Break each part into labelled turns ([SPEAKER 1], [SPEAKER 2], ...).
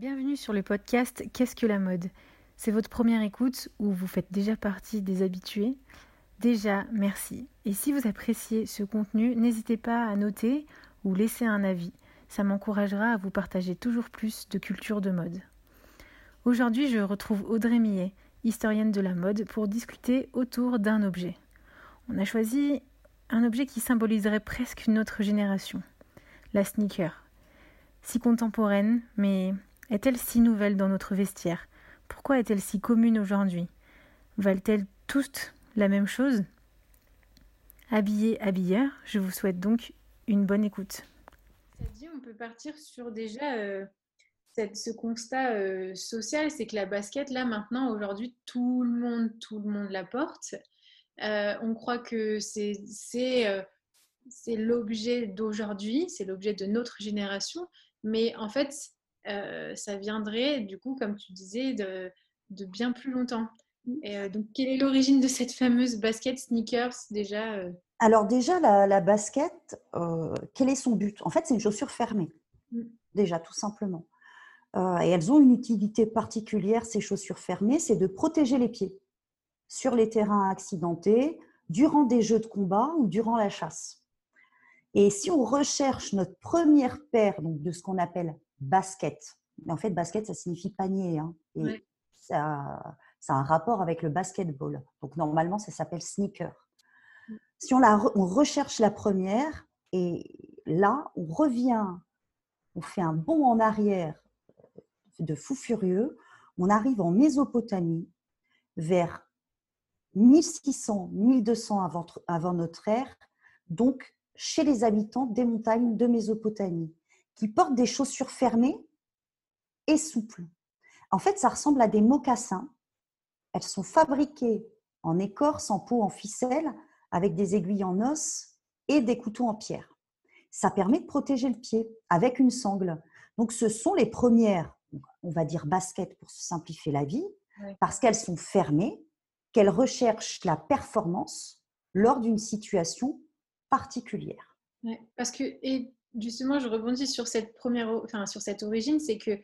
[SPEAKER 1] Bienvenue sur le podcast Qu'est-ce que la mode? C'est votre première écoute ou vous faites déjà partie des habitués Déjà, merci. Et si vous appréciez ce contenu, n'hésitez pas à noter ou laisser un avis. Ça m'encouragera à vous partager toujours plus de culture de mode. Aujourd'hui, je retrouve Audrey Millet, historienne de la mode, pour discuter autour d'un objet. On a choisi un objet qui symboliserait presque une autre génération, la sneaker. Si contemporaine, mais est-elle si nouvelle dans notre vestiaire? Pourquoi est-elle si commune aujourd'hui? Valent-elles toutes la même chose? Habillé, habilleur, je vous souhaite donc une bonne écoute.
[SPEAKER 2] On peut partir sur déjà euh, ce constat euh, social, c'est que la basket, là maintenant, aujourd'hui, tout le monde, tout le monde la porte. Euh, on croit que c'est l'objet d'aujourd'hui, c'est l'objet de notre génération, mais en fait, euh, ça viendrait, du coup, comme tu disais, de, de bien plus longtemps. Et, euh, donc, quelle est l'origine de cette fameuse basket sneakers déjà euh?
[SPEAKER 3] Alors déjà, la, la basket, quel est son but? En fait, c'est une chaussure fermée, mm. déjà, tout simplement. et elles ont une utilité particulière, ces chaussures fermées, c'est de protéger les pieds sur les terrains accidentés, durant des jeux de combat ou durant la chasse. Et si on recherche notre première paire donc, de ce qu'on appelle basket. Mais en fait, basket, ça signifie panier. Hein, et ça, ça, a un rapport avec le basketball. Donc, normalement, ça s'appelle sneaker. Mm. Si on, la, on recherche la première, et là, on revient, on fait un bond en arrière de fou furieux, on arrive en Mésopotamie vers 1600-1200 avant, avant notre ère, donc chez les habitants des montagnes de Mésopotamie qui portent des chaussures fermées et souples. En fait, ça ressemble à des mocassins. Elles sont fabriquées en écorce, en peau, en ficelle, avec des aiguilles en os et des couteaux en pierre. Ça permet de protéger le pied avec une sangle. Donc, ce sont les premières, on va dire baskets pour se simplifier la vie, parce qu'elles sont fermées, qu'elles recherchent la performance lors d'une situation particulière.
[SPEAKER 2] parce que, et justement, je rebondis sur cette première, enfin sur cette origine, c'est que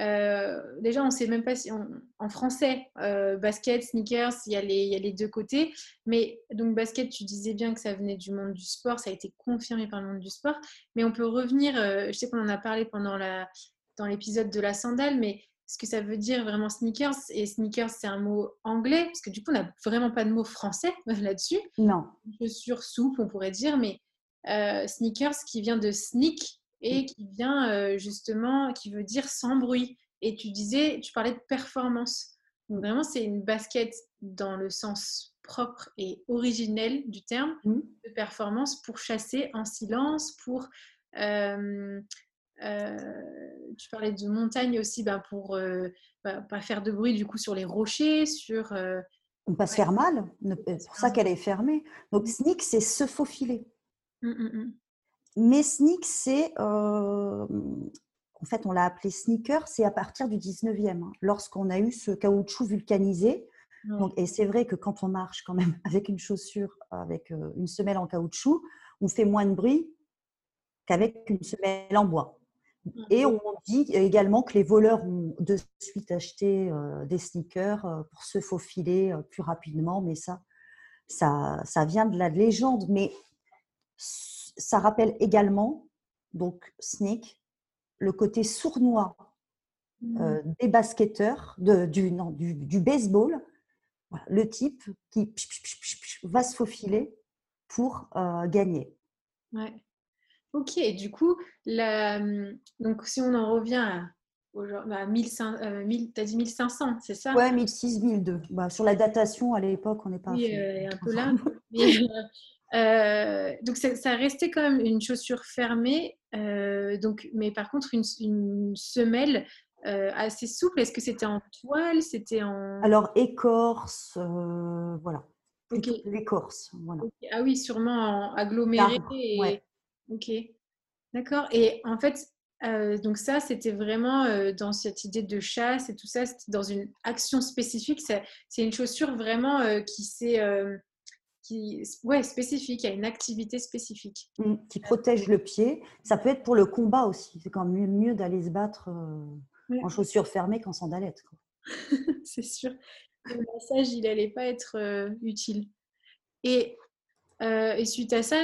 [SPEAKER 2] euh, déjà, on ne sait même pas si en français, euh, basket, sneakers, il y, a les, il y, a les, deux côtés. Mais donc, basket, tu disais bien que ça venait du monde du sport, ça a été confirmé par le monde du sport. Mais on peut revenir, euh, je sais qu'on en a parlé pendant la, dans l'épisode de la sandale, mais ce que ça veut dire vraiment sneakers, et sneakers, c'est un mot anglais, parce que du coup, on n'a vraiment pas de mot français là-dessus.
[SPEAKER 3] Non.
[SPEAKER 2] Chaussure souple, on pourrait dire, mais sneakers qui vient de sneak et qui vient euh, justement, qui veut dire sans bruit. Et tu disais, tu parlais de performance. Donc vraiment, c'est une basket dans le sens propre et originel du terme mmh. de performance pour chasser en silence, pour euh, tu parlais de montagne aussi, ben pour ne bah, pas faire de bruit du coup sur les rochers, sur
[SPEAKER 3] ne pas se faire mal. C'est pour ça qu'elle est fermée. Donc mmh. sneak, c'est se faufiler. Mmh, mmh, mmh. Mais sneak, c'est. Euh, en fait, on l'a appelé sneaker, c'est à partir du 19e, hein, lorsqu'on a eu ce caoutchouc vulcanisé. Donc, et c'est vrai que quand on marche quand même avec une chaussure, avec euh, une semelle en caoutchouc, on fait moins de bruit qu'avec une semelle en bois. Et on dit également que les voleurs ont de suite acheté euh, des sneakers pour se faufiler plus rapidement, mais ça, ça, ça vient de la légende. Mais ça rappelle également, donc sneak, le côté sournois euh, mmh. des basketteurs, de, du, non, du, du, baseball. le type qui va se faufiler pour euh, gagner.
[SPEAKER 2] Ouais. Ok, du coup, la, mmh, donc si on en revient à, bah, 1500, euh, tu as dit 1500, c'est ça?
[SPEAKER 3] Ouais, 1600, 1002. Bah, sur la datation, à l'époque, on n'est pas.
[SPEAKER 2] Oui, un peu là. mais, euh, donc ça, restait quand même une chaussure fermée, euh, donc, mais par contre une, semelle euh, assez souple. Est-ce que c'était en toile? C'était en
[SPEAKER 3] alors écorce, voilà. L'écorce, voilà.
[SPEAKER 2] Ah oui, sûrement en aggloméré. Ok, d'accord. Et en fait, donc ça, c'était vraiment dans cette idée de chasse et tout ça, c'était dans une action spécifique. C'est une chaussure vraiment qui s'est qui, ouais, spécifique, il y a une activité spécifique.
[SPEAKER 3] Mmh, qui protège le pied. Ça peut être pour le combat aussi. C'est quand même mieux, d'aller se battre euh, en chaussures fermées qu'en sandalettes.
[SPEAKER 2] c'est sûr. Le massage, il n'allait pas être utile. Et, et, suite à ça,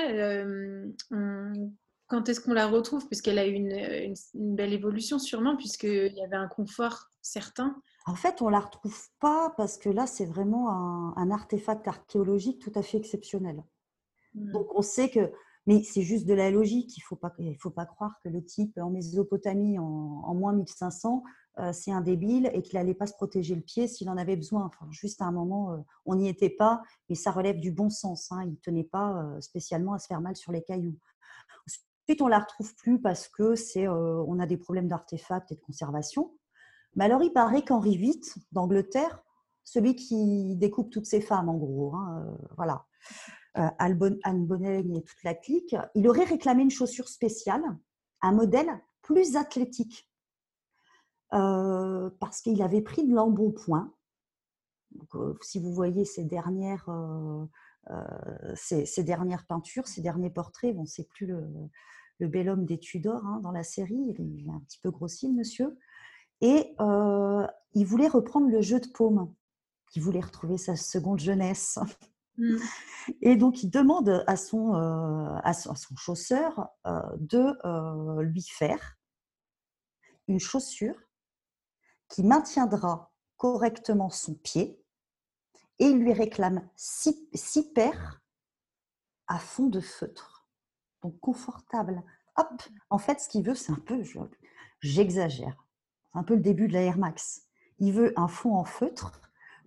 [SPEAKER 2] quand est-ce qu'on la retrouve Puisqu'elle a eu une, une, belle évolution sûrement, puisqu'il y avait un confort certain.
[SPEAKER 3] En fait, on ne la retrouve pas parce que là, c'est vraiment un, artefact archéologique tout à fait exceptionnel. Mmh. Donc, on sait que, mais c'est juste de la logique. Il ne faut, pas, faut pas croire que le type en Mésopotamie en, en moins 1500, euh, c'est un débile et qu'il n'allait pas se protéger le pied s'il en avait besoin. Enfin, juste à un moment, euh, on n'y était pas, mais ça relève du bon sens. Hein. Il ne tenait pas euh, spécialement à se faire mal sur les cailloux. Ensuite, on la retrouve plus parce que c'est, on a des problèmes d'artefacts et de conservation. Mais alors, il paraît qu'Henri VIII, d'Angleterre, celui qui découpe toutes ses femmes, en gros, hein, euh, voilà, euh, Anne Boleyn et toute la clique, il aurait réclamé une chaussure spéciale, un modèle plus athlétique, euh, parce qu'il avait pris de l'embonpoint. si vous voyez ces dernières, ces, dernières peintures, ces derniers portraits, bon, c'est plus le, bel homme des Tudors hein, dans la série, il est un petit peu grossi, le monsieur. Et euh, il voulait reprendre le jeu de paume. Il voulait retrouver sa seconde jeunesse. Mmh. Et donc, il demande à son, euh, à son, chausseur euh, de lui faire une chaussure qui maintiendra correctement son pied et il lui réclame six, six paires à fond de feutre. Donc, confortable. Hop, en fait, ce qu'il veut, c'est un peu, j'exagère, un peu le début de la Air Max. Il veut un fond en feutre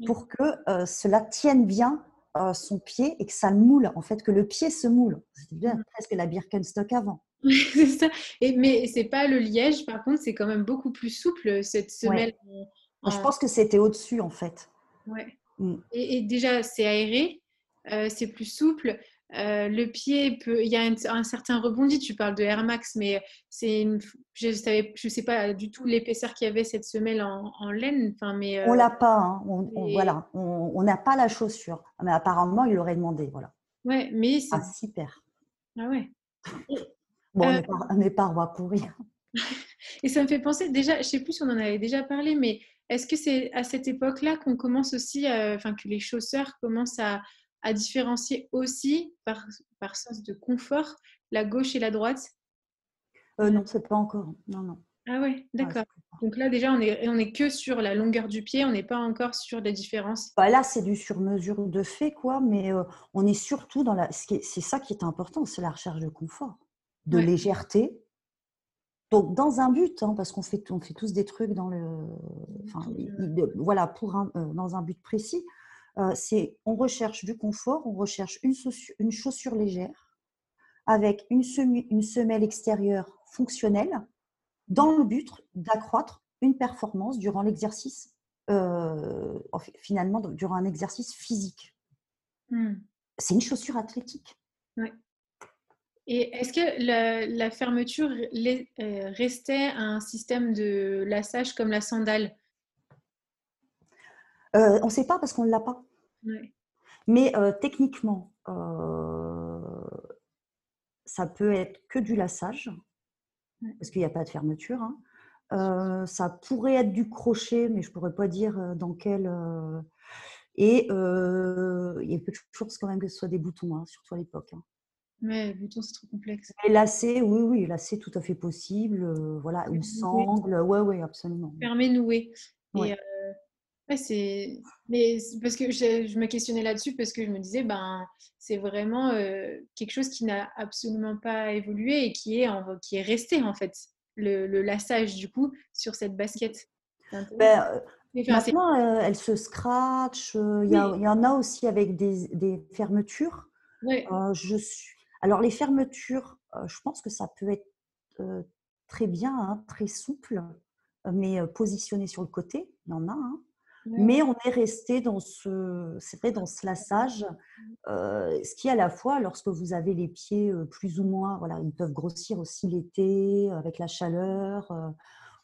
[SPEAKER 3] pour que euh, cela tienne bien euh, son pied et que ça moule, en fait, que le pied se moule. C'est bien mm. presque la Birkenstock avant.
[SPEAKER 2] c'est ça. Et, mais c'est pas le liège, par contre, c'est quand même beaucoup plus souple cette semelle.
[SPEAKER 3] Je pense que c'était au-dessus, en fait.
[SPEAKER 2] Ouais. Mm. Et, déjà, c'est aéré, euh, c'est plus souple. Euh, le pied peut, il y a un, certain rebondi. Tu parles de Air Max, mais c'est je savais, je sais pas du tout l'épaisseur qu'il y avait cette semelle en, laine. Enfin, mais
[SPEAKER 3] on l'a pas. Hein. On, voilà, on n'a pas la chaussure. Mais apparemment, il l'aurait demandé. Voilà.
[SPEAKER 2] Ouais, mais
[SPEAKER 3] ah super.
[SPEAKER 2] Ah ouais.
[SPEAKER 3] bon, on n'est pas, roi pour rien.
[SPEAKER 2] Et ça me fait penser déjà, je sais plus si on en avait déjà parlé, mais est-ce que c'est à cette époque-là qu'on commence aussi, enfin que les chausseurs commencent à, à différencier aussi, par, par sens de confort, la gauche et la droite?
[SPEAKER 3] Euh, Non, c'est pas encore. Non, non.
[SPEAKER 2] Ah ouais, d'accord. Donc là, déjà, on est, on est que sur la longueur du pied, on n'est pas encore sur les différences.
[SPEAKER 3] Bah là, c'est du sur-mesure de fait, quoi, mais euh, on est surtout dans la. C'est ça qui est important, c'est la recherche de confort, de légèreté. Donc, dans un but, hein, parce qu'on fait, on fait tous des trucs dans le. Enfin, voilà, pour un, euh, dans un but précis. Euh, c'est on recherche du confort, on recherche une, une chaussure légère avec une, une, semelle extérieure fonctionnelle dans le but d'accroître une performance durant l'exercice, euh, finalement durant un exercice physique. Hmm. C'est une chaussure athlétique.
[SPEAKER 2] Et est-ce que la, fermeture euh, restait un système de lassage comme la sandale?
[SPEAKER 3] On ne sait pas parce qu'on ne l'a pas. Mais euh, techniquement, euh, ça peut être que du lassage, parce qu'il n'y a pas de fermeture. Hein. Euh, ça pourrait être du crochet, mais je ne pourrais pas dire dans quel. Et il y a peu de chances quand même que ce soit des boutons, hein, surtout à l'époque. Hein.
[SPEAKER 2] Les boutons, c'est trop complexe.
[SPEAKER 3] Et lacet, oui, oui, lacet, tout à fait possible. voilà, une sangle, oui, oui, absolument.
[SPEAKER 2] Fermé, noué. c'est. Mais parce que je, me questionnais là-dessus parce que je me disais, ben, c'est vraiment euh, quelque chose qui n'a absolument pas évolué et qui est, en, qui est resté en fait, le, le lassage du coup sur cette basket.
[SPEAKER 3] Ben, euh, maintenant, euh, elle se scratch. Il y, y, en a aussi avec des, des fermetures. je suis... Alors, les fermetures, je pense que ça peut être très bien, hein, très souple, mais positionné sur le côté. Il y en a. Hein. Mais on est resté dans ce, c'est vrai, dans ce lassage, euh, ce qui à la fois, lorsque vous avez les pieds plus ou moins, voilà, ils peuvent grossir aussi l'été avec la chaleur. Euh,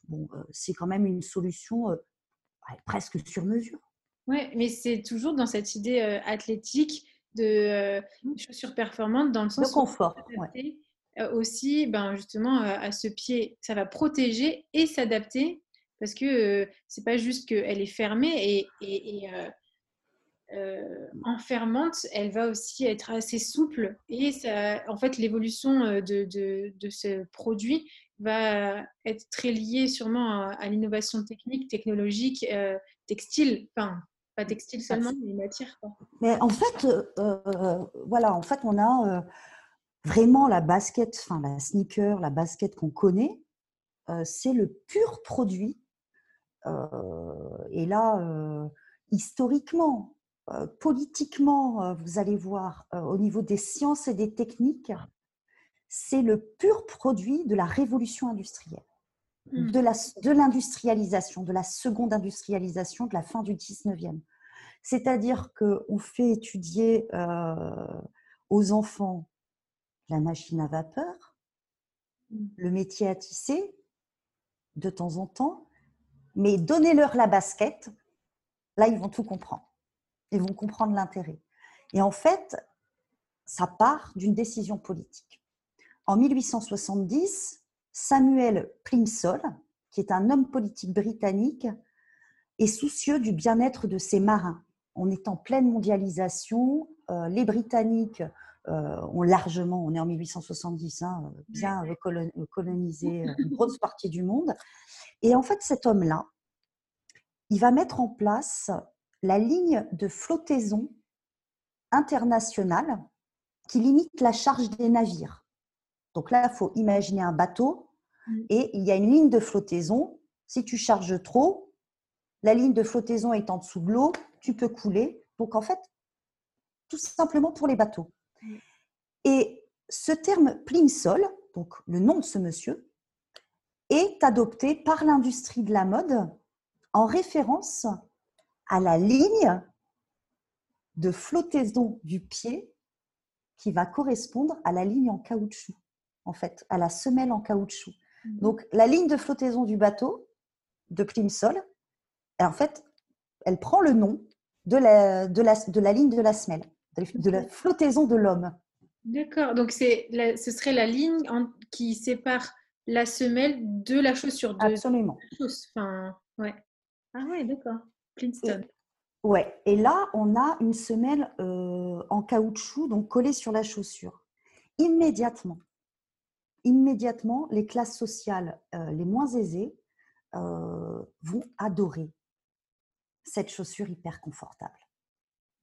[SPEAKER 3] bon, c'est quand même une solution presque sur mesure.
[SPEAKER 2] Oui, mais c'est toujours dans cette idée athlétique de mmh. chaussures performantes, dans le sens
[SPEAKER 3] de confort.
[SPEAKER 2] aussi, ben justement, à ce pied, ça va protéger et s'adapter parce que c'est pas juste qu'elle est fermée et, enfermante, elle va aussi être assez souple et ça, en fait l'évolution de, de, ce produit va être très liée sûrement à, l'innovation technique, technologique, textile, enfin pas textile seulement, mais matière.
[SPEAKER 3] Mais en fait, voilà, en fait, on a vraiment la basket, enfin la sneaker, la basket qu'on connaît, c'est le pur produit. et là, historiquement, politiquement, vous allez voir, au niveau des sciences et des techniques, c'est le pur produit de la révolution industrielle. De l'industrialisation, de, la seconde industrialisation de la fin du 19e. C'est-à-dire qu'on fait étudier aux enfants la machine à vapeur, mmh. le métier à tisser, de temps en temps, mais donnez-leur la basket, là, ils vont tout comprendre. Ils vont comprendre l'intérêt. Et en fait, ça part d'une décision politique. En 1870, Samuel Plimsoll, qui est un homme politique britannique, est soucieux du bien-être de ses marins. On est en pleine mondialisation. Euh, les Britanniques euh, ont largement, on est en 1870, hein, bien colonisé euh, une grosse partie du monde. Et en fait, cet homme-là, il va mettre en place la ligne de flottaison internationale qui limite la charge des navires. Donc là, il faut imaginer un bateau mmh. et il y a une ligne de flottaison. Si tu charges trop, la ligne de flottaison est en dessous de l'eau, tu peux couler. Donc en fait, tout simplement pour les bateaux. Et ce terme plimsoll, donc le nom de ce monsieur, est adopté par l'industrie de la mode en référence à la ligne de flottaison du pied qui va correspondre à la ligne en caoutchouc, en fait, à la semelle en caoutchouc. Mhm. Donc, la ligne de flottaison du bateau, de Plimsoll, en fait, elle prend le nom de la, de la, de la ligne de la semelle, de la flottaison de l'homme.
[SPEAKER 2] D'accord. Donc, c'est ce serait la ligne qui sépare la semelle de la chaussure. De
[SPEAKER 3] Absolument.
[SPEAKER 2] Enfin, ouais. Ah ouais, d'accord.
[SPEAKER 3] Ouais. Et là, on a une semelle euh, en caoutchouc, donc collée sur la chaussure. Immédiatement, immédiatement, les classes sociales euh, les moins aisées euh, vont adorer cette chaussure hyper confortable.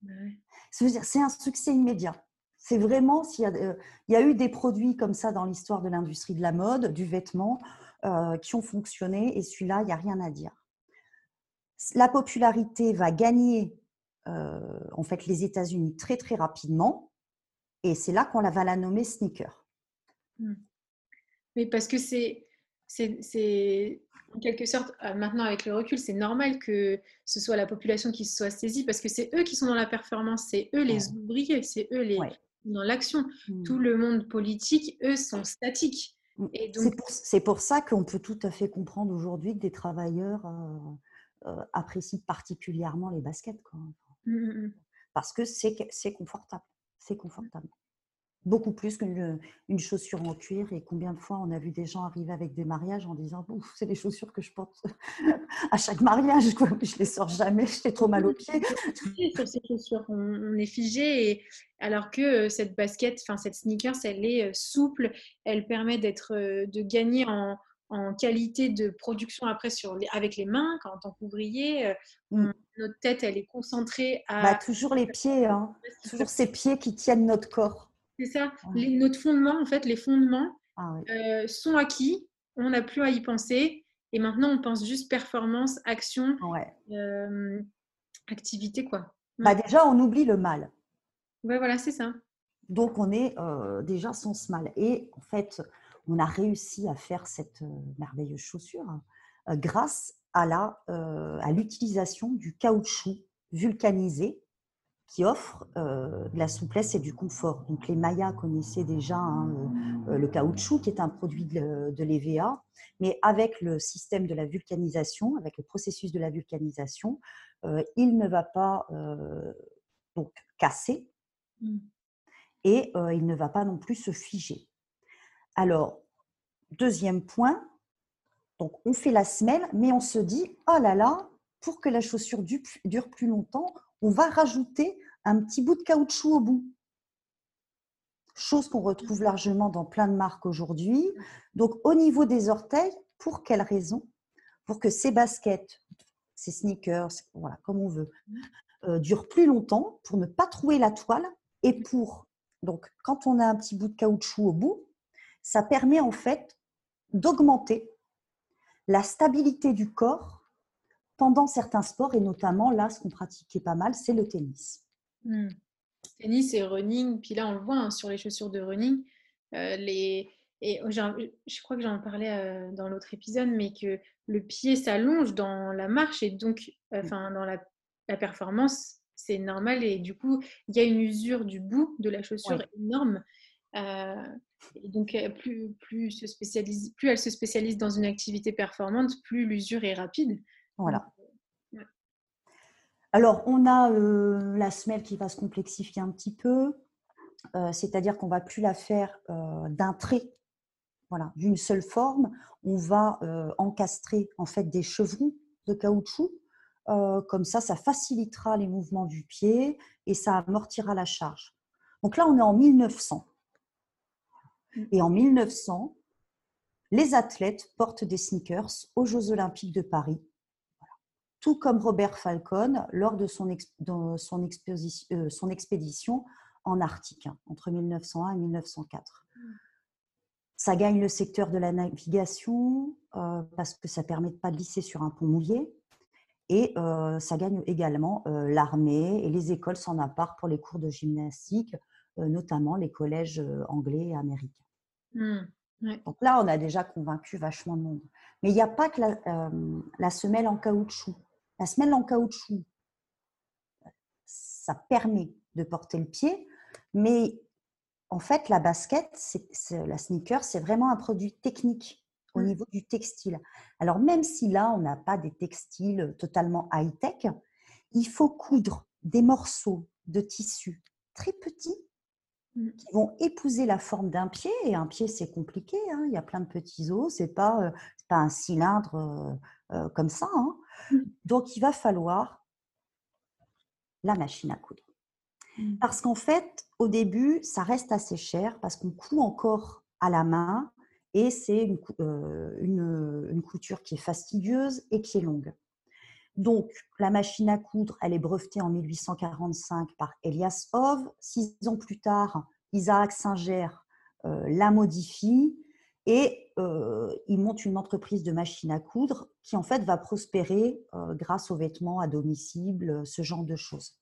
[SPEAKER 3] Ouais. C'est un succès immédiat. C'est vraiment s'il y, euh, y, a eu des produits comme ça dans l'histoire de l'industrie de la mode, du vêtement, qui ont fonctionné et celui-là, il n'y a rien à dire. La popularité va gagner en fait les États-Unis très très rapidement et c'est là qu'on va la nommer sneaker.
[SPEAKER 2] Mmh. Mais parce que c'est c'est en quelque sorte, maintenant avec le recul, c'est normal que ce soit la population qui se soit saisie parce que c'est eux qui sont dans la performance, c'est eux les ouvriers, c'est eux les, dans l'action. Mmh. Tout le monde politique, eux, sont statiques.
[SPEAKER 3] Mmh. C'est pour, ça qu'on peut tout à fait comprendre aujourd'hui que des travailleurs euh, euh, apprécient particulièrement les baskets. Quoi. Mmh, Parce que c'est confortable. C'est confortable beaucoup plus qu'une une chaussure en cuir. Et combien de fois on a vu des gens arriver avec des mariages en disant c'est les chaussures que je porte à chaque mariage, quoi. je les sors jamais, j'ai trop mal aux pieds.
[SPEAKER 2] Sur ces chaussures, on, est figé, et, alors que euh, cette basket, enfin cette sneakers, elle est euh, souple, elle permet d'être, euh, de gagner en, en qualité de production après sur les, avec les mains, quand, en tant qu'ouvrier. Mmh. Notre tête, elle est concentrée à...
[SPEAKER 3] Bah, toujours les pieds, hein. toujours ces pieds qui tiennent notre corps.
[SPEAKER 2] C'est ça. Les, notre fondement, en fait, les fondements ah euh, sont acquis. On n'a plus à y penser. Et maintenant, on pense juste performance, action, euh, activité, quoi.
[SPEAKER 3] Bah déjà, on oublie le mal.
[SPEAKER 2] Ouais, voilà, c'est ça.
[SPEAKER 3] Donc, on est euh, déjà sans ce mal. Et en fait, on a réussi à faire cette merveilleuse chaussure hein, grâce à l'utilisation du caoutchouc vulcanisé qui offre euh, de la souplesse et du confort. Donc les Mayas connaissaient déjà hein, euh, le caoutchouc, qui est un produit de, l'EVA, mais avec le système de la vulcanisation, avec le processus de la vulcanisation, euh, il ne va pas donc casser mmh. et il ne va pas non plus se figer. Alors, deuxième point, Donc, on fait la semelle, mais on se dit, oh là là, pour que la chaussure dure plus longtemps, on va rajouter un petit bout de caoutchouc au bout. Chose qu'on retrouve largement dans plein de marques aujourd'hui. Donc, au niveau des orteils, pour quelle raison? Pour que ces baskets, ces sneakers, voilà, comme on veut, euh, durent plus longtemps, pour ne pas trouer la toile et pour. Donc, quand on a un petit bout de caoutchouc au bout, ça permet en fait d'augmenter la stabilité du corps pendant certains sports et notamment là, ce qu'on pratiquait pas mal, c'est le tennis.
[SPEAKER 2] Hmm. Tennis et running, puis là on le voit hein, sur les chaussures de running, euh, les... et je crois que j'en parlais euh, dans l'autre épisode, mais que le pied s'allonge dans la marche et donc, euh, enfin dans la, performance, c'est normal et du coup il y a une usure du bout de la chaussure énorme. et donc plus, plus, se spécialise, plus elle se spécialise dans une activité performante, plus l'usure est rapide.
[SPEAKER 3] Voilà. Alors, on a euh, la semelle qui va se complexifier un petit peu, euh, c'est-à-dire qu'on ne va plus la faire euh, d'un trait, voilà, d'une seule forme. On va encastrer en fait des chevrons de caoutchouc. comme ça, ça facilitera les mouvements du pied et ça amortira la charge. Donc là, on est en 1900. Et en 1900, les athlètes portent des sneakers aux Jeux olympiques de Paris tout comme Robert Falcon lors de son, son, euh, son expédition en Arctique hein, entre 1901 et 1904. Ça gagne le secteur de la navigation euh, parce que ça permet de pas glisser sur un pont mouillé. Et euh, ça gagne également l'armée et les écoles s'en appartent pour les cours de gymnastique, notamment les collèges anglais et américains. Mmh, Donc là, on a déjà convaincu vachement de monde. Mais il n'y a pas que la semelle en caoutchouc. La semelle en caoutchouc, ça permet de porter le pied, mais en fait, la basket, la sneaker, c'est vraiment un produit technique au mmh. niveau du textile. Alors, même si là, on n'a pas des textiles totalement high-tech, il faut coudre des morceaux de tissu très petits mmh. qui vont épouser la forme d'un pied. Et un pied, c'est compliqué. Hein. Il y a plein de petits os. Ce n'est pas, euh, pas un cylindre euh, euh, comme ça. Hein. Donc, il va falloir la machine à coudre. Mmh. Parce qu'en fait, au début, ça reste assez cher parce qu'on coud encore à la main et c'est une, euh, une, couture qui est fastidieuse et qui est longue. Donc, la machine à coudre, elle est brevetée en 1845 par Elias Hove. Six ans plus tard, Isaac Singer euh, la modifie et euh, il monte une entreprise de machines à coudre qui en fait va prospérer euh, grâce aux vêtements à domicile, euh, ce genre de choses.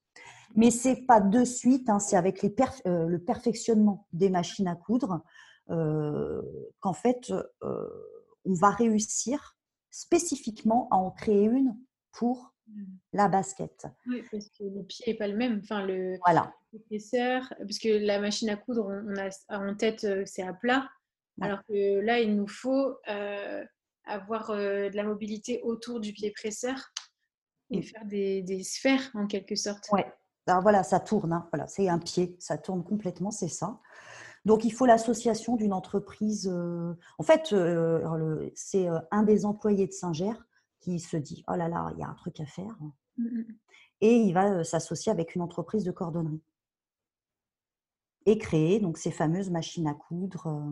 [SPEAKER 3] Mais c'est pas de suite, hein, c'est avec les le perfectionnement des machines à coudre qu'en fait on va réussir spécifiquement à en créer une pour mmh. la basket.
[SPEAKER 2] Oui, parce que le pied n'est pas le même. Enfin, le voilà. parce que la machine à coudre, on a en tête, c'est à plat. Alors que là, il nous faut euh, avoir euh, de la mobilité autour du pied presseur et faire des, sphères en quelque sorte.
[SPEAKER 3] Ouais. Alors voilà, ça tourne. Hein. Voilà, c'est un pied, ça tourne complètement, c'est ça. Donc il faut l'association d'une entreprise. Euh, en fait, c'est un des employés de Singer qui se dit oh là là, il y a un truc à faire. Mmh, mmh. Et il va s'associer avec une entreprise de cordonnerie et créer donc ces fameuses machines à coudre.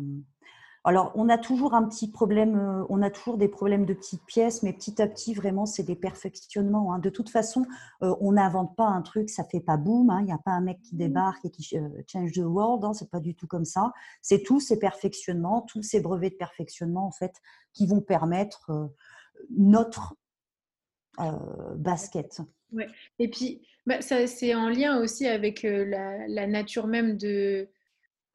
[SPEAKER 3] Alors, on a toujours un petit problème, on a toujours des problèmes de petites pièces, mais petit à petit, vraiment, c'est des perfectionnements. Hein. De toute façon, on n'invente pas un truc, ça fait pas boum. Hein. Il n'y a pas un mec qui mmh. débarque et qui change the world. Hein. C'est pas du tout comme ça. C'est tous ces perfectionnements, tous ces brevets de perfectionnement, en fait, qui vont permettre notre basket.
[SPEAKER 2] Ouais. Et puis, bah, c'est en lien aussi avec la, nature même de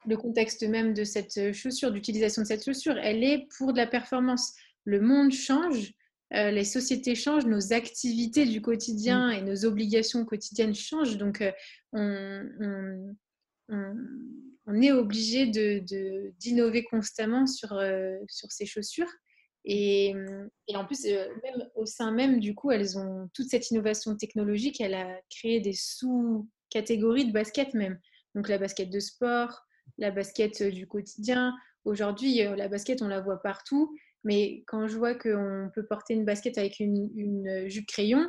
[SPEAKER 2] le contexte même de cette chaussure, d'utilisation de cette chaussure. Elle est pour de la performance. Le monde change, les sociétés changent, nos activités du quotidien et nos obligations quotidiennes changent. Donc, on, on, est obligé d'innover de, constamment sur, sur ces chaussures. Et, et, en plus, euh, même au sein même, du coup, elles ont toute cette innovation technologique. Elle a créé des sous-catégories de basket même. Donc la basket de sport, la basket euh, du quotidien. Aujourd'hui, euh, la basket, on la voit partout. Mais quand je vois qu'on peut porter une basket avec une, jupe crayon,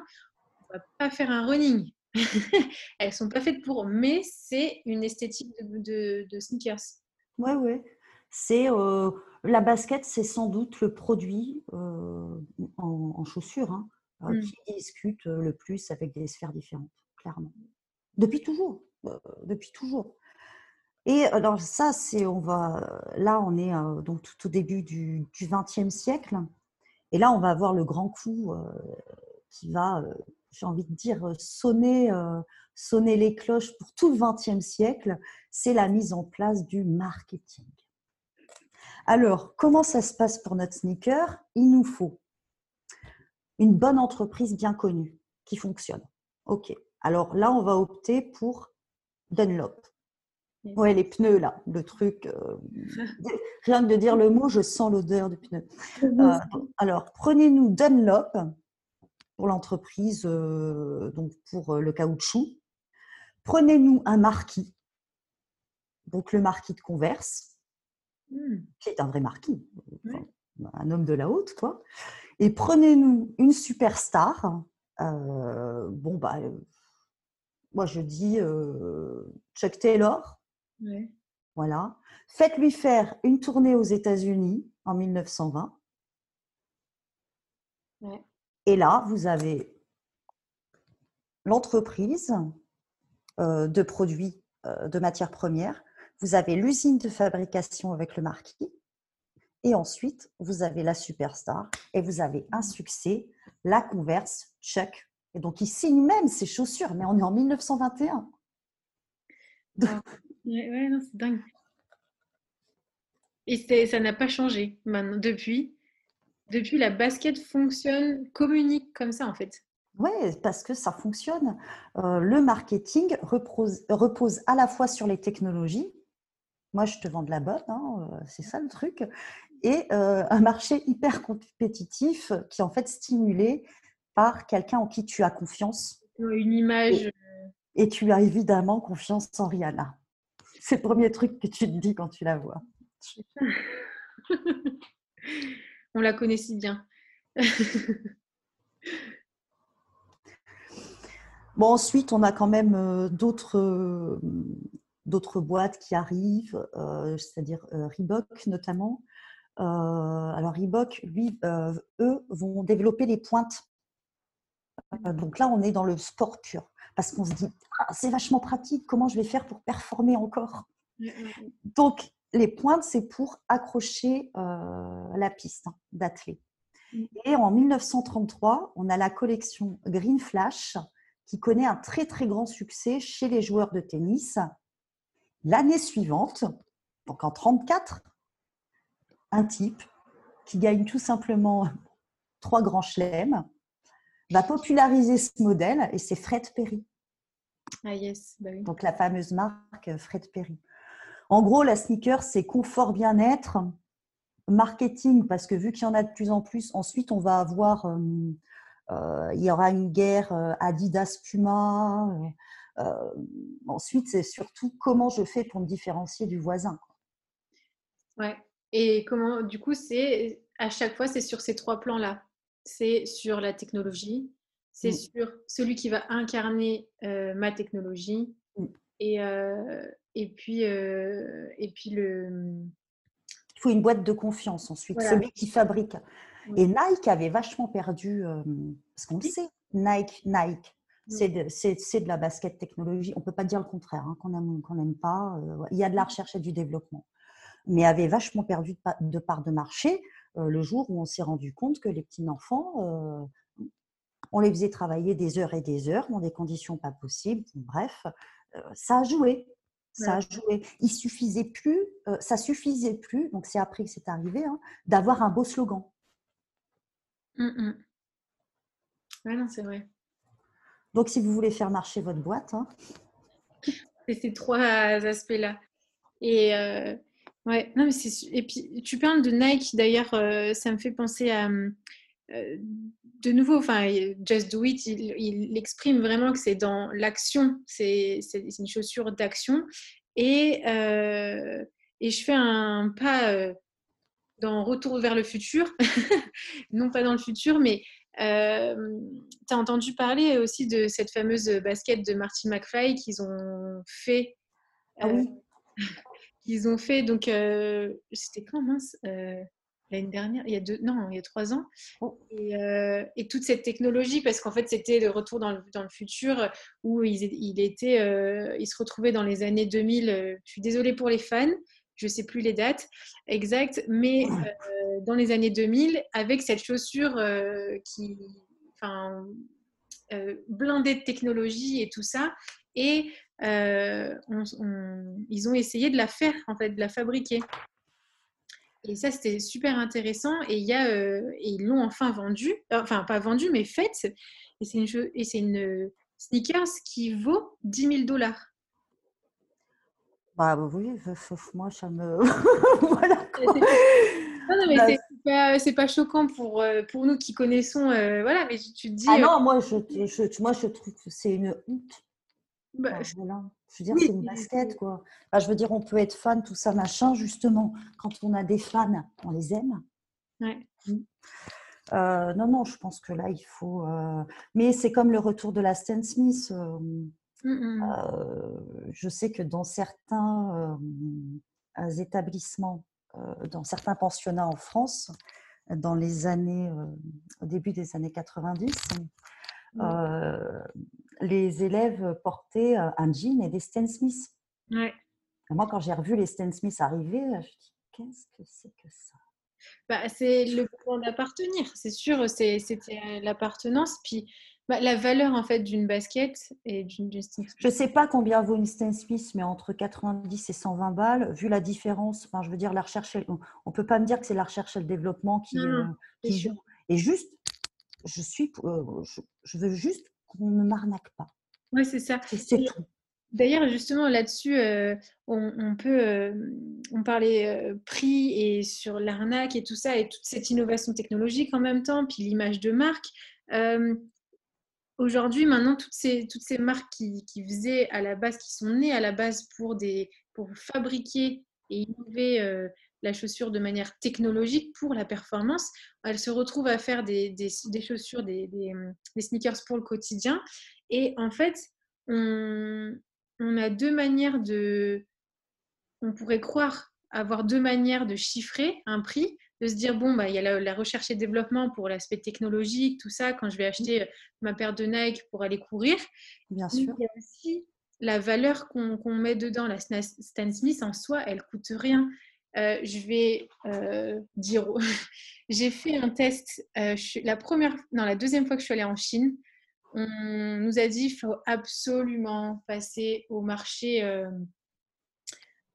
[SPEAKER 2] on va pas faire un running. Elles sont pas faites pour, mais c'est une esthétique de, sneakers.
[SPEAKER 3] Ouais, ouais. C'est euh, la basket, c'est sans doute le produit euh, en, chaussures hein, euh, mm. qui discute le plus avec des sphères différentes, clairement. Depuis toujours, depuis toujours. Et alors ça, c'est on va là, on est donc tout au début du XXe siècle, et là, on va avoir le grand coup qui va, j'ai envie de dire, sonner, sonner les cloches pour tout le XXe siècle. C'est la mise en place du marketing. Alors, comment ça se passe pour notre sneaker? Il nous faut une bonne entreprise bien connue qui fonctionne. Ok. Alors là, on va opter pour Dunlop. Ouais, les pneus, là, le truc. Euh, rien que de dire le mot, je sens l'odeur du pneu. Euh, alors, prenez-nous Dunlop pour l'entreprise, euh, donc pour le caoutchouc. Prenez-nous un marquis, donc le marquis de Converse, hmm. qui est un vrai marquis, un homme de la haute, quoi. Et prenez-nous une superstar. bon, bah, moi je dis Chuck Taylor voilà. Faites-lui faire une tournée aux États-Unis en 1920. Et là, vous avez l'entreprise euh, de produits euh, de matières premières, vous avez l'usine de fabrication avec le marquis, et ensuite, vous avez la superstar, et vous avez un succès, la Converse, Chuck. Et donc, il signe même ses chaussures, mais on est en 1921.
[SPEAKER 2] Ouais, non, c'est dingue. Et ça n'a pas changé maintenant, depuis. Depuis, la basket fonctionne, communique comme ça, en fait.
[SPEAKER 3] Oui, parce que ça fonctionne. Euh, le marketing repose, repose, à la fois sur les technologies. Moi, je te vends de la bonne, hein, euh, c'est ça le truc. Et euh, un marché hyper compétitif qui est en fait stimulé par quelqu'un en qui tu as confiance.
[SPEAKER 2] Une image.
[SPEAKER 3] Et, et tu as évidemment confiance en Rihanna. C'est le premier truc que tu te dis quand tu la vois.
[SPEAKER 2] On la connaît si bien.
[SPEAKER 3] bon, ensuite, on a quand même euh, d'autres euh, d'autres boîtes qui arrivent, euh, c'est-à-dire Reebok notamment. alors Reebok, lui, eux, vont développer les pointes. donc là, on est dans le sport pur parce qu'on se dit ah, c'est vachement pratique, comment je vais faire pour performer encore? Mmh, mmh, mmh. Donc, les pointes, c'est pour accrocher euh, la piste hein, d'athlée. Et en 1933, on a la collection Green Flash qui connaît un très très grand succès chez les joueurs de tennis. L'année suivante, donc en 34, un type qui gagne tout simplement trois grands chelems va populariser ce modèle et c'est Fred Perry.
[SPEAKER 2] Ah yes, bah
[SPEAKER 3] Donc la fameuse marque euh, Fred Perry. En gros, la sneaker, c'est confort bien-être, marketing, parce que vu qu'il y en a de plus en plus, ensuite on va avoir, euh, euh, il y aura une guerre Adidas Puma. Ensuite, c'est surtout comment je fais pour me différencier du voisin.
[SPEAKER 2] Ouais. Et comment, du coup, c'est à chaque fois, c'est sur ces trois plans-là c'est sur la technologie, c'est mm. sur celui qui va incarner euh, ma technologie mm. et, euh, et, puis, euh, et puis le...
[SPEAKER 3] Il faut une boîte de confiance ensuite, celui qui fabrique. Et Nike avait vachement perdu, parce qu'on le sait, Nike, Nike, c'est de, de, la basket technologie. On ne peut pas dire le contraire, hein, qu'on aime qu'on n'aime pas. il y a de la recherche et du développement. Mais avait vachement perdu de, de part de marché euh, le jour où on s'est rendu compte que les petits enfants, euh, on les faisait travailler des heures et des heures dans des conditions pas possibles. Bref, euh, ça a joué. Ça a joué. Il suffisait plus, ça suffisait plus, donc c'est après que c'est arrivé, hein, d'avoir un beau slogan.
[SPEAKER 2] Mmh oui, non, c'est vrai.
[SPEAKER 3] Donc, si vous voulez faire marcher votre boîte. Hein.
[SPEAKER 2] C'est ces trois aspects-là. Et, Ouais, non, mais. Et puis, tu parles de Nike, d'ailleurs, euh, ça me fait penser à. Euh, de nouveau, enfin, Just Do It, il, exprime vraiment que c'est dans l'action, c'est une chaussure d'action. Et, euh, et je fais un pas dans Retour vers le futur, non pas dans le futur, mais euh, tu as entendu parler aussi de cette fameuse basket de Marty McFly qu'ils ont fait.
[SPEAKER 3] Ah oui.
[SPEAKER 2] qu'ils ont fait, donc, c'était quand mince l'année dernière, il y a deux, non, il y a trois ans. Oh. Euh, et, toute cette technologie, parce qu'en fait, c'était le retour dans le, dans le futur où il, il était, euh, il se retrouvait dans les années 2000. Euh, je suis désolée pour les fans, je sais plus les dates exactes, mais dans les années 2000, avec cette chaussure qui, enfin, blindée de technologie et tout ça. Et ils ont essayé de la faire, en fait, de la fabriquer. Et ça, c'était super intéressant. Et, y a, euh, ils l'ont enfin vendu, euh, enfin pas vendu, mais faite. Et c'est une, et c'est une sneakers qui vaut 10 000 dollars.
[SPEAKER 3] Bah oui, moi ça me.
[SPEAKER 2] voilà. Non, non, mais bah, c'est, pas, choquant pour, euh, pour nous qui connaissons. voilà, mais tu te dis.
[SPEAKER 3] Ah non, moi je, je, moi je trouve que c'est une honte. Bah, voilà. Je veux dire, c'est une basket, quoi. je veux dire, on peut être fan, tout ça, machin, justement. Quand on a des fans, on les aime.
[SPEAKER 2] Ouais.
[SPEAKER 3] Mmh. Euh, non, non, je pense que là, il faut. Euh, mais c'est comme le retour de la Stan Smith. Euh, mmh, je sais que dans certains établissements, dans certains pensionnats en France, dans les années, au début des années 90, les élèves portaient un jean et des Stan Smith. Moi, quand j'ai revu les Stan Smith arriver, je me dis qu'est-ce que c'est que ça?
[SPEAKER 2] Bah, C'est le point d'appartenir, c'est sûr, c'était l'appartenance. Puis bah, la valeur en fait d'une basket et d'une
[SPEAKER 3] Je ne sais pas combien vaut une Stan Smith, mais entre 90 et 120 balles, vu la différence, enfin, je veux dire, la recherche, on ne peut pas me dire que c'est la recherche et le développement qui, euh, qui joue. Et juste, je, suis, euh, je veux juste qu'on ne m'arnaque pas.
[SPEAKER 2] Oui, c'est ça.
[SPEAKER 3] C'est tout.
[SPEAKER 2] D'ailleurs, justement, là-dessus, euh, on, peut, euh, on parlait euh, prix et sur l'arnaque et tout ça, et toute cette innovation technologique en même temps, puis l'image de marque. Aujourd'hui, maintenant, toutes ces, toutes ces marques qui, faisaient à la base, qui sont nées à la base pour, des, pour fabriquer et innover la chaussure de manière technologique pour la performance, elles se retrouvent à faire des, des, chaussures, des, des, sneakers pour le quotidien. Et en fait, on a deux manières de... On pourrait croire avoir deux manières de chiffrer un prix, de se dire, bon, bah, il y a la, recherche et développement pour l'aspect technologique, tout ça, quand je vais acheter euh, ma paire de Nike pour aller courir.
[SPEAKER 3] Bien sûr.
[SPEAKER 2] Il y a aussi la valeur qu'on met dedans. La Stan Smith, en soi, elle coûte rien. Euh, je vais euh, dire, j'ai fait un test la première, non, la deuxième fois que je suis allée en Chine on nous a dit qu'il faut absolument passer au marché,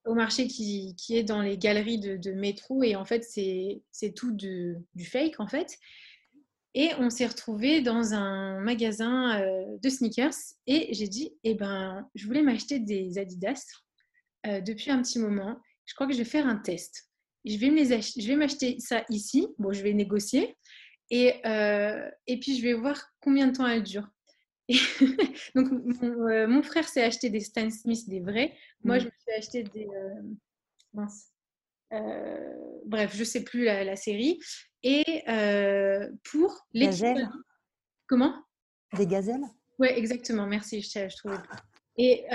[SPEAKER 2] au marché qui, est dans les galeries de, métro. Et en fait, c'est tout du fake, en fait. Et on s'est retrouvé dans un magasin euh, de sneakers. Et j'ai dit, eh ben, je voulais m'acheter des Adidas euh, depuis un petit moment. Je crois que je vais faire un test. Je vais m'acheter ça ici. Bon, je vais négocier. Et, euh, et puis, je vais voir combien de temps elle dure. donc, euh, mon, frère s'est acheté des Stan Smith, des vrais. Moi, mm. je me suis acheté des. Euh, mince. bref, je ne sais plus la, série. Et pour
[SPEAKER 3] les. Gazelles.
[SPEAKER 2] Comment?
[SPEAKER 3] Des gazelles?
[SPEAKER 2] Oui, exactement. Merci, je, je trouvais Et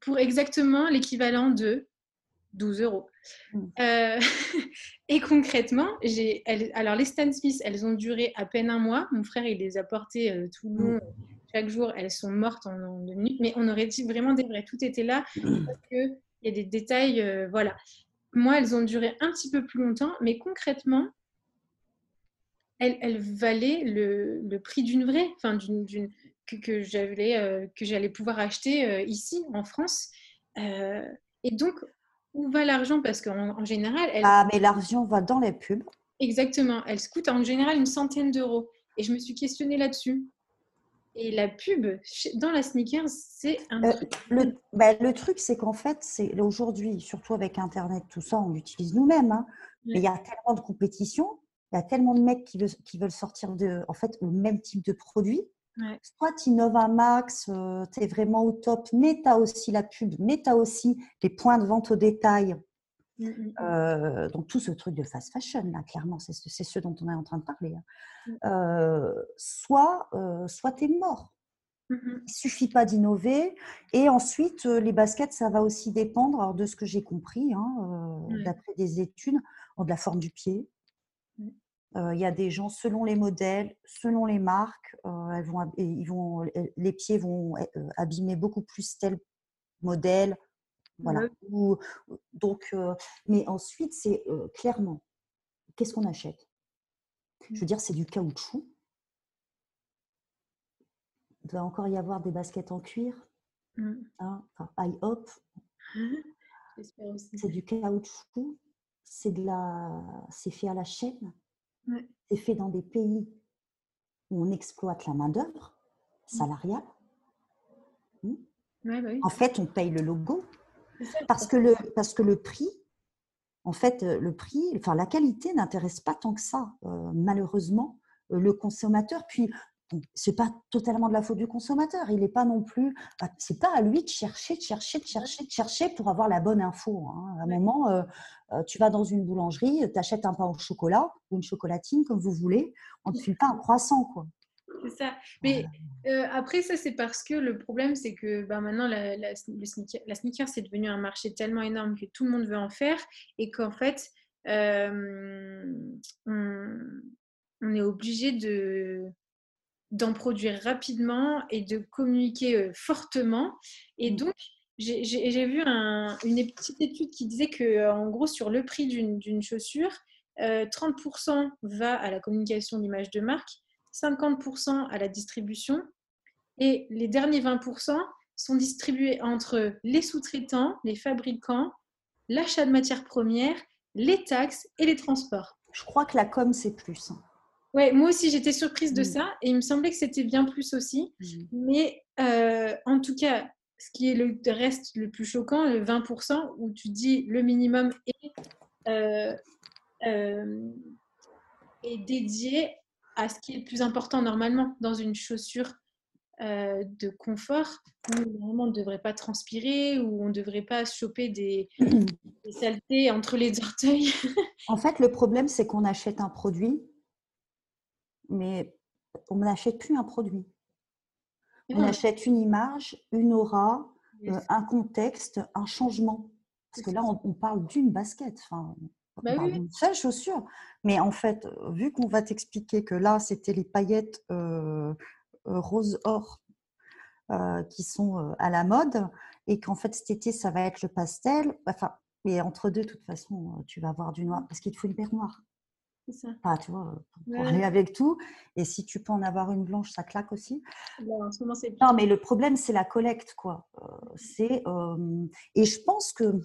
[SPEAKER 2] pour exactement l'équivalent de 12 euros. Mm. Euh, et concrètement, j'ai, alors les Stan Smith, elles ont duré à peine un mois. Mon frère, il les a portées euh, tout le long. Mm. Chaque jour, elles sont mortes en, deux minutes. Mais on aurait dit vraiment des vrais. Tout était là mm. parce qu'il y a des détails. Euh, voilà. Moi, elles ont duré un petit peu plus longtemps. Mais concrètement, elles, elles valaient le, le prix d'une vraie. Enfin, d'une, que, que, j'allais, que j'allais pouvoir acheter ici, en France. et donc, où va l'argent? Parce qu'en général,
[SPEAKER 3] elle... Ah, mais l'argent va dans les pubs.
[SPEAKER 2] Exactement. Elle coûte en général une centaine d'euros. Et je me suis questionnée là-dessus. Et la pub dans la sneakers, c'est un
[SPEAKER 3] euh, le, bah, le, truc, c'est qu'en fait, c'est aujourd'hui, surtout avec Internet, tout ça, on l'utilise nous-mêmes. Hein. Mais il y a tellement de compétition, il y a tellement de mecs qui, veulent, qui veulent sortir de, en fait, le même type de produit Soit tu innoves un max, euh, tu es vraiment au top, mais tu as aussi la pub, mais tu as aussi les points de vente au détail Mmh, mmh, mmh. donc tout ce truc de fast fashion, là, clairement, c'est ce dont on est en train de parler. Hein. soit soit tu es mort. Il ne suffit pas d'innover. Et ensuite, les baskets, ça va aussi dépendre de ce que j'ai compris, hein, d'après des études, de la forme du pied. Il y a des gens, selon les modèles, selon les marques, elles vont, ils vont, les pieds vont abîmer beaucoup plus tel modèle, voilà. donc, mais ensuite, c'est clairement, qu'est-ce qu'on achète? Je veux mmh. dire, c'est du caoutchouc. Il doit encore y avoir des baskets en cuir. Mmh. Hein, enfin, hop. c'est du caoutchouc. C'est de la, c'est fait à la chaîne. C'est fait dans des pays où on exploite la main d'œuvre mmh. salariale. Bah en fait, on paye le logo, parce que le, parce que le prix, en fait, euh, le prix, enfin la qualité n'intéresse pas tant que ça, euh, malheureusement, euh, le consommateur. Puis, c'est pas totalement de la faute du consommateur. Il n'est pas non plus. C'est pas à lui de chercher, de chercher, de chercher, de chercher pour avoir la bonne info. Hein. À un moment, tu vas dans une boulangerie, tu achètes un pain au chocolat ou une chocolatine, comme vous voulez. On ne te file pas un croissant, quoi.
[SPEAKER 2] C'est ça. Mais euh, après, ça, c'est parce que le problème, c'est que ben, maintenant, la, la, sneaker, la sneaker, c'est devenu un marché tellement énorme que tout le monde veut en faire et qu'en fait, euh, on, est obligé de d'en produire rapidement et de communiquer euh, fortement. Et mmh. donc, j'ai vu une petite étude qui disait que, en gros, sur le prix d'une chaussure, 30% va à la communication d'image de marque 50% à la distribution et les derniers 20% sont distribués entre les sous-traitants, les fabricants, l'achat de matières premières, les taxes et les transports.
[SPEAKER 3] Je crois que la com, c'est plus.
[SPEAKER 2] Ouais, moi aussi, j'étais surprise de mm. ça et il me semblait que c'était bien plus aussi. Mm. Mais euh, en tout cas, ce qui est le reste le plus choquant, le 20%, où tu dis le minimum est, euh, euh, est dédié à ce qui est le plus important normalement dans une chaussure de confort où on ne devrait pas transpirer, où on ne devrait pas choper des, saletés entre les orteils.
[SPEAKER 3] en fait, le problème, c'est qu'on achète un produit, mais on n'achète plus un produit. On achète une image, une aura, euh, un contexte, un changement. Parce que là, on, parle d'une basket. Enfin, bah une seule chaussure. Mais en fait, vu qu'on va t'expliquer que là, c'était les paillettes euh, euh, rose-or euh, qui sont à la mode et qu'en fait, cet été, ça va être le pastel. Enfin, mais entre deux, de toute façon, tu vas avoir du noir parce qu'il te faut une paire noire. Ça. tu vois, pour aller avec tout. Et si tu peux en avoir une blanche, ça claque aussi. Non, mais le problème, c'est la collecte, quoi. c'est et je pense que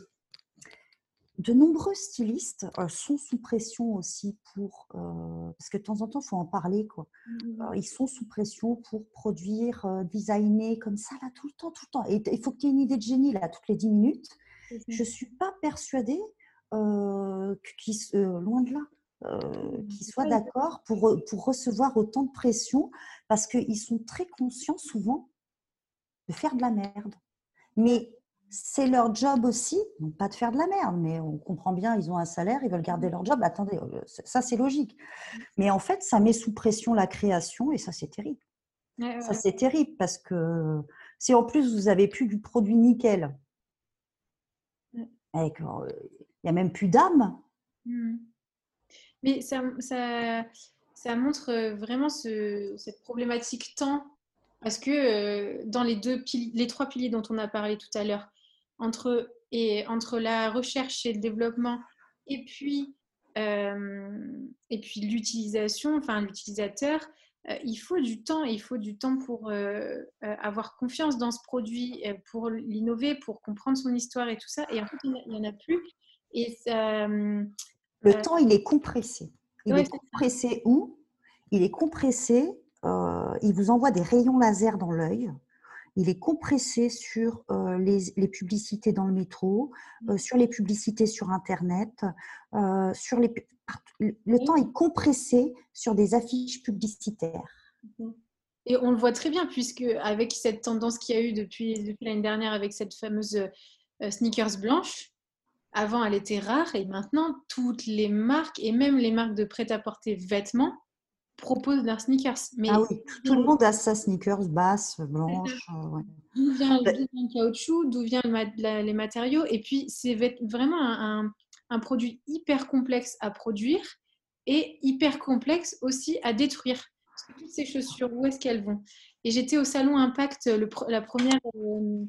[SPEAKER 3] de nombreux stylistes sont sous pression aussi pour, parce que de temps en temps, il faut en parler, quoi. Mmh ils sont sous pression pour produire, designer comme ça, là, tout le temps, tout le temps. Et il faut que tu aies une idée de génie, là, toutes les 10 minutes. Je ne suis pas persuadée qu'ils, loin de là, mmh, qu'ils soient d'accord pour, pour recevoir autant de pression, parce qu'ils sont très conscients souvent de faire de la merde. Mais c'est leur job aussi, pas de faire de la merde, mais on comprend bien, ils ont un salaire, ils veulent garder leur job. Attendez, euh, ça c'est logique. Mais en fait, ça met sous pression la création et ça c'est terrible. Ça c'est terrible parce que si en plus vous avez plus du produit nickel, euh, il n'y a même plus d'âme. Mmh.
[SPEAKER 2] Mais ça, ça, montre euh, vraiment cette problématique temps parce que dans les, deux les trois piliers dont on a parlé tout à l'heure, entre, entre la recherche et le développement et puis, euh, puis l'utilisation, enfin l'utilisateur, euh, il faut du temps, il faut du temps pour euh, avoir confiance dans ce produit, pour l'innover, pour comprendre son histoire et tout ça. Et en fait, il n'y en, a plus. Et
[SPEAKER 3] le temps, il est compressé. Il est compressé où? Il est compressé, il vous envoie des rayons laser dans l'œil il est compressé sur euh, les, publicités dans le métro, euh, mmh. sur les publicités sur Internet, euh, sur les, le temps est compressé sur des affiches publicitaires.
[SPEAKER 2] Mmh. Et on le voit très bien, puisque avec cette tendance qu'il y a eu depuis, depuis l'année dernière avec cette fameuse sneakers blanche, avant, elle était rare et maintenant, toutes les marques et même les marques de prêt-à-porter vêtements proposent leurs sneakers.
[SPEAKER 3] Mais ah oui, tout le monde a sa sneakers basse, blanche.
[SPEAKER 2] Euh, d'où vient, le caoutchouc, d'où viennent les matériaux. Et puis, c'est vraiment un, un, produit hyper complexe à produire et hyper complexe aussi à détruire. toutes ces chaussures, où est-ce qu'elles vont? Et j'étais au salon Impact, le, la première, euh,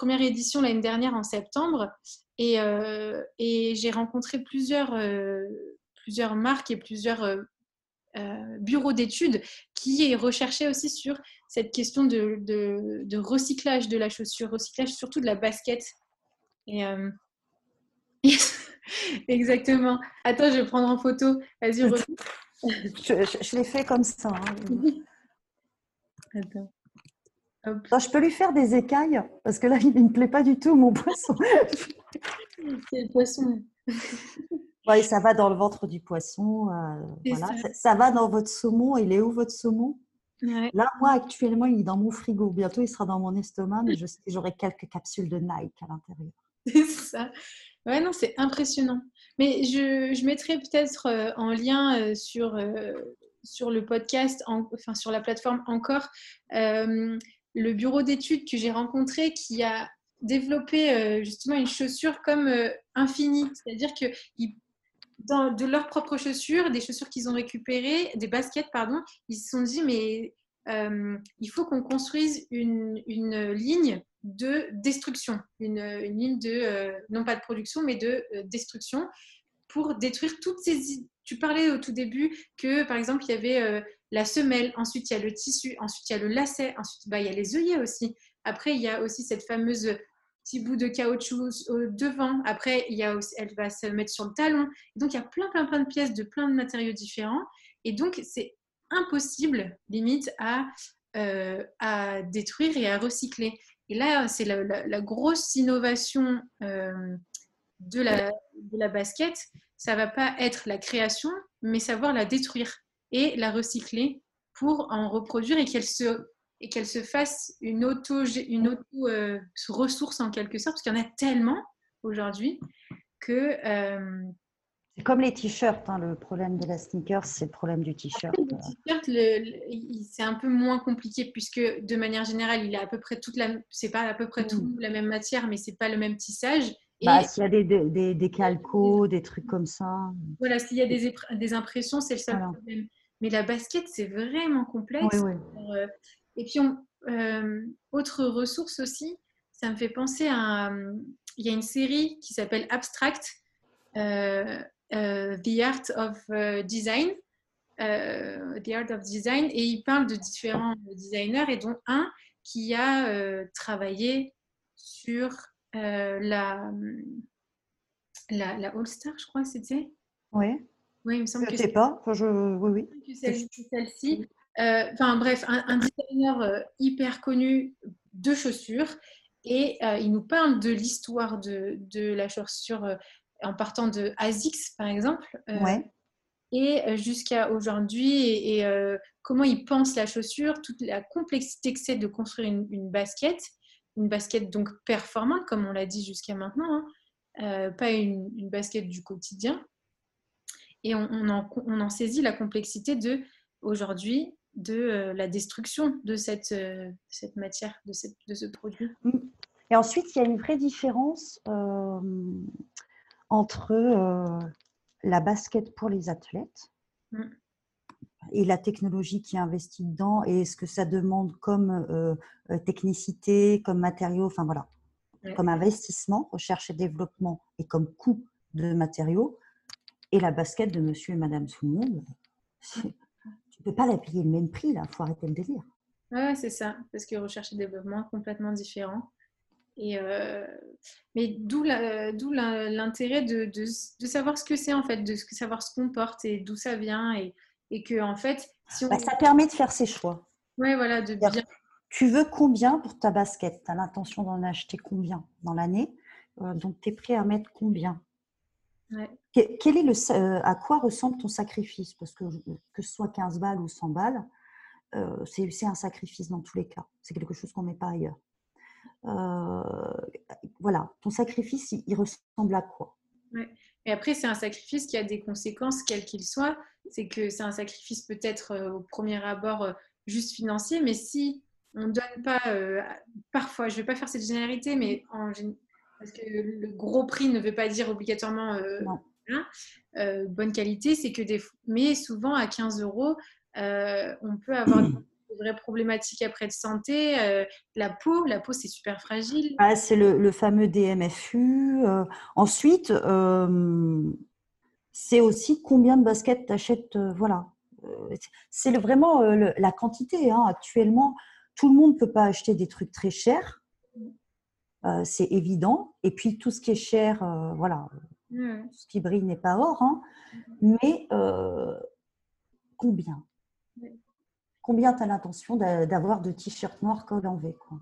[SPEAKER 2] première édition l'année dernière en septembre, et, euh, et j'ai rencontré plusieurs, euh, plusieurs marques et plusieurs euh, bureaux d'études qui recherchaient aussi sur cette question de, de, recyclage de la chaussure, recyclage surtout de la basket. Et, Exactement. Attends, je vais prendre en photo. Vas-y,
[SPEAKER 3] je, je, l'ai fait comme ça. Hein. Attends. Je peux lui faire des écailles parce que là, il ne me plaît pas du tout, mon poisson.
[SPEAKER 2] C'est le poisson.
[SPEAKER 3] Oui, ça va dans le ventre du poisson. Euh, voilà. Ça. va dans votre saumon. Il est où votre saumon? Là, moi, actuellement, il est dans mon frigo. Bientôt, il sera dans mon estomac, mais je sais que j'aurai quelques capsules de Nike à l'intérieur.
[SPEAKER 2] C'est ça. Ouais, non, c'est impressionnant. Mais je, je mettrai peut-être euh, en lien euh, sur, sur le podcast, enfin sur la plateforme encore, le bureau d'études que j'ai rencontré qui a développé euh, justement une chaussure comme euh, infinie. C'est-à-dire que de leurs propres chaussures, des chaussures qu'ils ont récupérées, des baskets, pardon, ils se sont dit, mais euh, il faut qu'on construise une, une, ligne de destruction, une, une ligne de, non pas de production, mais de destruction pour détruire toutes ces... Tu parlais au tout début que, par exemple, il y avait la semelle, ensuite il y a le tissu, ensuite il y a le lacet, ensuite bah, il y a les œillets aussi. Après, il y a aussi cette fameuse petit bout de caoutchouc devant. Après, il y a aussi, elle va se mettre sur le talon. Donc, il y a plein, plein, plein de pièces de plein de matériaux différents. Et donc, c'est impossible, limite, à, euh, à détruire et à recycler. Et là, c'est la, grosse innovation euh, de, la, de la basket. Ça va pas être la création, mais savoir la détruire et la recycler pour en reproduire et qu'elle se et qu'elle se fasse une auto, une auto euh, ressource en quelque sorte, parce qu'il y en a tellement aujourd'hui que.
[SPEAKER 3] Euh, c'est comme les t-shirts, hein, le problème de la sneaker, c'est le problème du t-shirt.
[SPEAKER 2] C'est un peu moins compliqué puisque de manière générale, il a à peu près toute la, c'est pas à peu près tout la même matière, mais c'est pas le même tissage.
[SPEAKER 3] Bah, s'il y a des, des, des, calcos, des trucs comme ça.
[SPEAKER 2] Voilà, s'il y a des, des impressions, c'est le seul problème. Mais la basket, c'est vraiment complexe. Oui, oui. Euh, et puis, euh, autre ressource aussi, ça me fait penser à. Il y a une série qui s'appelle Abstract, euh, euh, The Art of Design. The Art of Design, et il parle de différents designers, et dont un qui a travaillé sur la, la, la All-Star, je crois, c'était
[SPEAKER 3] Oui. Oui, il me semble je que sais pas. je... Oui, oui.
[SPEAKER 2] Celle-ci. Euh, enfin bref, un, designer euh, hyper connu de chaussures et euh, il nous parle de l'histoire de, de, la chaussure en partant de ASICS par exemple. Et jusqu'à aujourd'hui, et, comment il pense la chaussure, toute la complexité que c'est de construire une, basket, une basket donc performante, comme on l'a dit jusqu'à maintenant, hein, pas une, une, basket du quotidien. Et on, on, en, on, en, saisit la complexité de aujourd'hui de euh, la destruction de cette, euh, cette matière, de, cette, de, ce produit. Mm.
[SPEAKER 3] Et ensuite, il y a une vraie différence euh, entre la basket pour les athlètes mm. et la technologie qui est investie dedans et ce que ça demande comme technicité, comme matériaux, enfin voilà, comme investissement, recherche et développement et comme coût de matériaux. Et la basket de monsieur et madame tout le monde, tu peux pas la payer le même prix, là. Il faut arrêter le délire.
[SPEAKER 2] Ouais, c'est ça. Parce que recherche et développement complètement différents. Et euh, mais d'où l'intérêt de, de, de, savoir ce que c'est en fait, de savoir ce qu'on porte et d'où ça vient et, et, que en fait,
[SPEAKER 3] si on... Bah, ça permet de faire ses choix.
[SPEAKER 2] Ouais, voilà, de bien.
[SPEAKER 3] Tu veux combien pour ta basket? Tu as l'intention d'en acheter combien dans l'année? Euh, Donc, tu es prêt à mettre combien? Quel est le, euh, à quoi ressemble ton sacrifice? Parce que que ce soit 15 balles ou 100 balles, euh, c'est un sacrifice dans tous les cas. C'est quelque chose qu'on ne met pas ailleurs. Euh, voilà, ton sacrifice, il, ressemble à quoi?
[SPEAKER 2] Et après, c'est un sacrifice qui a des conséquences, quelles qu'ils soient. C'est que c'est un sacrifice peut-être au premier abord juste financier, mais si on ne donne pas, euh, parfois, je ne vais pas faire cette généralité, mais en, parce que le gros prix ne veut pas dire obligatoirement bonne qualité, c'est que des, mais souvent à 15 euros, on peut avoir des vraies problématiques après de santé. Euh, la peau, la peau, c'est super fragile.
[SPEAKER 3] Ah, c'est le, fameux DMFU. Euh, ensuite, euh, c'est aussi combien de baskets tu achètes. voilà. c'est vraiment la quantité. Hein. Actuellement, tout le monde ne peut pas acheter des trucs très chers. C'est évident. Et puis, tout ce qui est cher, voilà, ce qui brille n'est pas or. Hein. Mais combien? Combien tu as l'intention d'avoir de t-shirts noirs col en V quoi?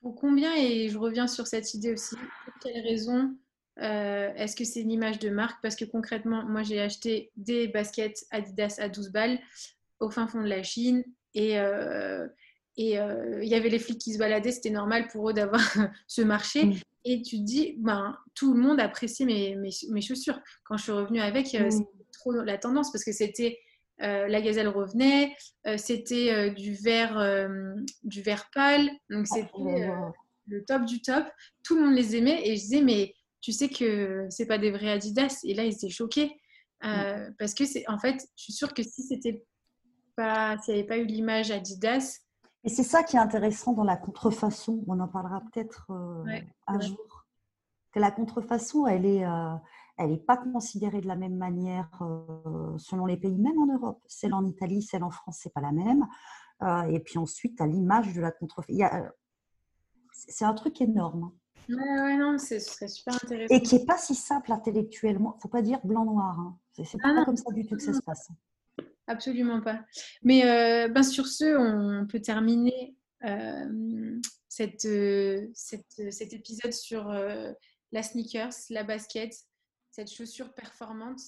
[SPEAKER 2] Pour combien, et je reviens sur cette idée aussi, pour quelle raison euh, est-ce que c'est une image de marque? Parce que concrètement, moi j'ai acheté des baskets Adidas à 12 balles au fin fond de la Chine et euh, et euh, il y avait les flics qui se baladaient, c'était normal pour eux d'avoir ce marché. Mm. Et tu te dis, ben, tout le monde appréciait mes, mes, chaussures. Quand je suis revenue avec, mm. c'était trop la tendance parce que c'était euh, la gazelle revenait, euh, c'était euh, du vert du vert pâle, donc c'était le top du top. Tout le monde les aimait et je disais mais tu sais que c'est pas des vrais Adidas et là ils étaient choqués mm. parce que c'est en fait je suis sûre que si c'était pas s'il n'y avait pas eu l'image Adidas
[SPEAKER 3] et c'est ça qui est intéressant dans la contrefaçon on en parlera peut-être un jour que la contrefaçon elle est elle n'est pas considérée de la même manière euh, selon les pays, même en Europe. Celle en Italie, celle en France, c'est pas la même. Euh, et puis ensuite, à l'image de la contrefaçon. Euh, c'est un truc énorme.
[SPEAKER 2] Ouais, ouais, non, ce serait super intéressant.
[SPEAKER 3] Et qui n'est pas si simple intellectuellement. Il ne faut pas dire blanc-noir. Hein. C'est ah pas comme ça du tout que ça se passe.
[SPEAKER 2] Absolument pas. Mais ben, sur ce, on peut terminer cette, cette, cet épisode sur la sneakers, la basket, cette chaussure performante